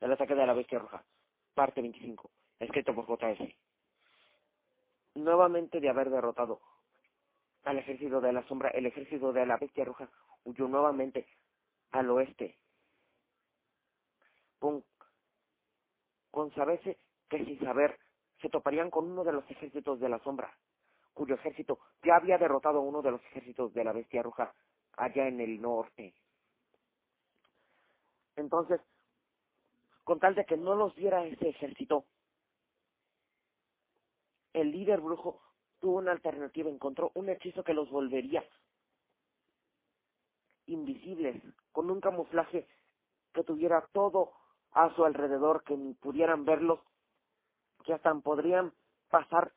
El ataque de la bestia roja, parte 25, escrito por J.S. Nuevamente de haber derrotado al ejército de la sombra, el ejército de la bestia roja huyó nuevamente al oeste, con, con saberse que sin saber se toparían con uno de los ejércitos de la sombra, cuyo ejército ya había derrotado a uno de los ejércitos de la bestia roja allá en el norte. Entonces, con tal de que no los viera ese ejército, el líder brujo tuvo una alternativa, encontró un hechizo que los volvería invisibles, con un camuflaje que tuviera todo a su alrededor, que ni pudieran verlos, que hasta podrían pasar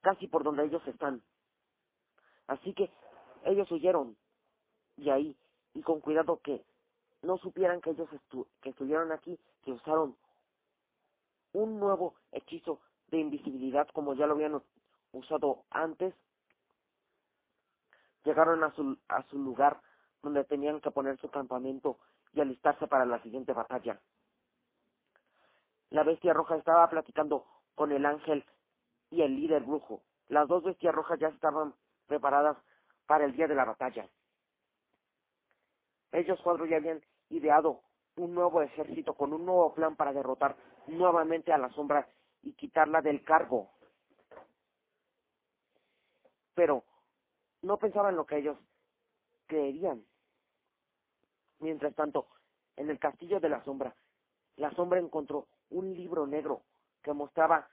casi por donde ellos están. Así que ellos huyeron de ahí y con cuidado que no supieran que ellos que estuvieron aquí, que usaron un nuevo hechizo de invisibilidad como ya lo habían usado antes, llegaron a su, a su lugar donde tenían que poner su campamento y alistarse para la siguiente batalla. La bestia roja estaba platicando con el ángel y el líder brujo. Las dos bestias rojas ya estaban preparadas para el día de la batalla. Ellos cuatro ya habían ideado un nuevo ejército con un nuevo plan para derrotar nuevamente a la sombra y quitarla del cargo. Pero no pensaban lo que ellos creerían. Mientras tanto, en el castillo de la sombra, la sombra encontró un libro negro que mostraba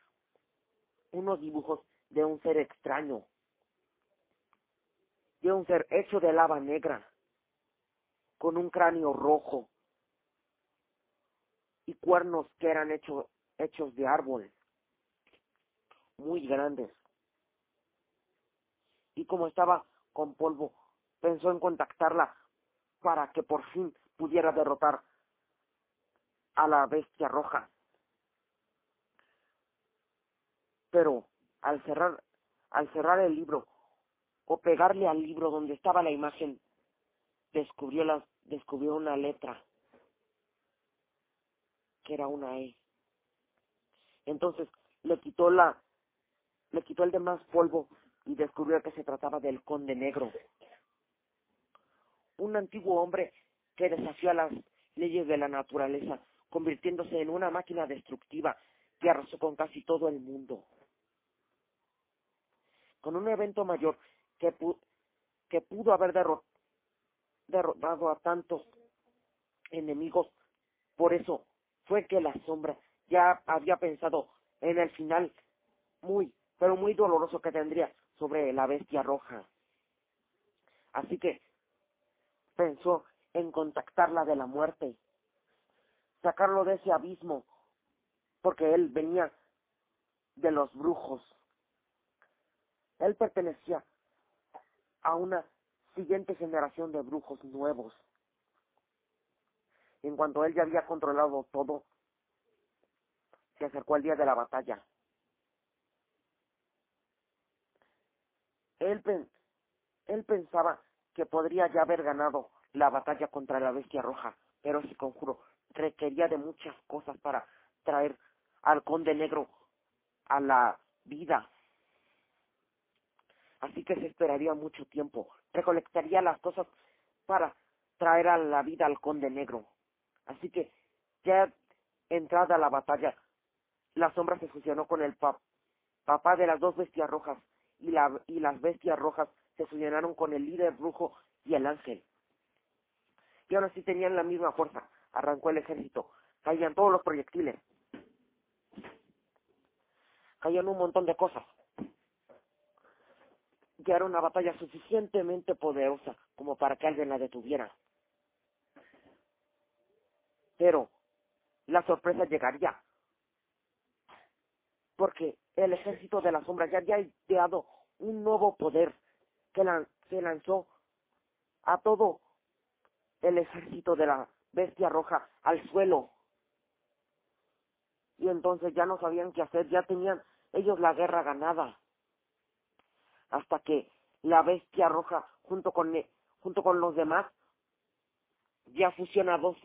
unos dibujos de un ser extraño, de un ser hecho de lava negra, con un cráneo rojo y cuernos que eran hechos hechos de árbol, muy grandes. Y como estaba con polvo, pensó en contactarla para que por fin pudiera derrotar a la bestia roja. Pero al cerrar, al cerrar el libro o pegarle al libro donde estaba la imagen, descubrió, la, descubrió una letra que era una E. Entonces le quitó la, le quitó el demás polvo y descubrió que se trataba del conde negro, un antiguo hombre que desafió las leyes de la naturaleza, convirtiéndose en una máquina destructiva que arrasó con casi todo el mundo. Con un evento mayor que, que pudo haber derrotado a tantos enemigos, por eso fue que la sombra ya había pensado en el final muy, pero muy doloroso que tendría sobre la bestia roja. Así que pensó en contactarla de la muerte, sacarlo de ese abismo, porque él venía de los brujos. Él pertenecía a una siguiente generación de brujos nuevos. En cuanto él ya había controlado todo, se acercó el día de la batalla. Él, pensaba que podría ya haber ganado la batalla contra la bestia roja, pero ese conjuro requería de muchas cosas para traer al conde negro a la vida. Así que se esperaría mucho tiempo. Recolectaría las cosas para traer a la vida al conde negro. Así que ya entrada la batalla, la sombra se fusionó con el papá de las dos bestias rojas y, la, y las bestias rojas se fusionaron con el líder brujo y el ángel. Y ahora sí tenían la misma fuerza. Arrancó el ejército. Caían todos los proyectiles. Caían un montón de cosas. Ya era una batalla suficientemente poderosa como para que alguien la detuviera. Pero la sorpresa llegaría. Porque el ejército de la sombra ya había ideado un nuevo poder que se lanzó a todo el ejército de la bestia roja al suelo. Y entonces ya no sabían qué hacer, ya tenían ellos la guerra ganada. Hasta que la bestia roja junto con, junto con los demás ya fusiona dos,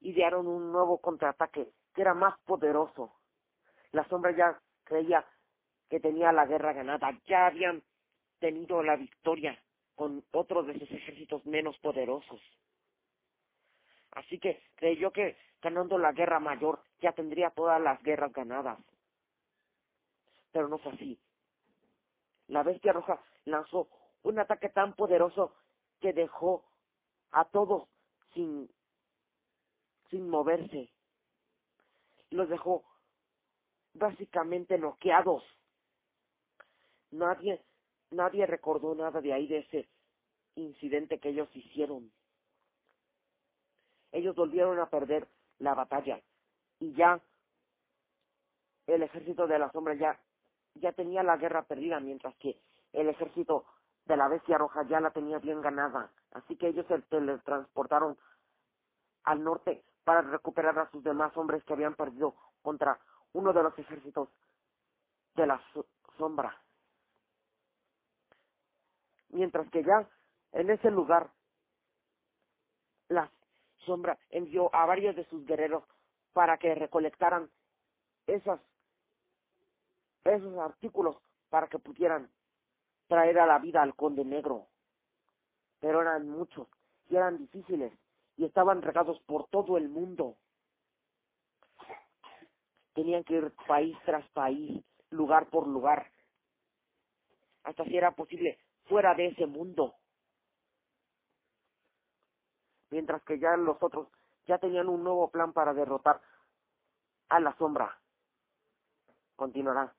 idearon un nuevo contraataque que era más poderoso. La sombra ya creía que tenía la guerra ganada, ya habían tenido la victoria con otros de sus ejércitos menos poderosos. Así que creyó que ganando la guerra mayor ya tendría todas las guerras ganadas. Pero no fue así. La bestia roja lanzó un ataque tan poderoso que dejó a todos sin, sin moverse. Los dejó básicamente noqueados. Nadie, nadie recordó nada de ahí de ese incidente que ellos hicieron. Ellos volvieron a perder la batalla y ya el ejército de la sombra ya, ya tenía la guerra perdida, mientras que el ejército de la bestia roja ya la tenía bien ganada. Así que ellos se teletransportaron al norte para recuperar a sus demás hombres que habían perdido contra uno de los ejércitos de la sombra. Mientras que ya en ese lugar la sombra envió a varios de sus guerreros para que recolectaran esos, esos artículos para que pudieran traer a la vida al conde negro. Pero eran muchos y eran difíciles y estaban regados por todo el mundo. Tenían que ir país tras país, lugar por lugar, hasta si era posible fuera de ese mundo. Mientras que ya los otros ya tenían un nuevo plan para derrotar a la sombra. Continuará.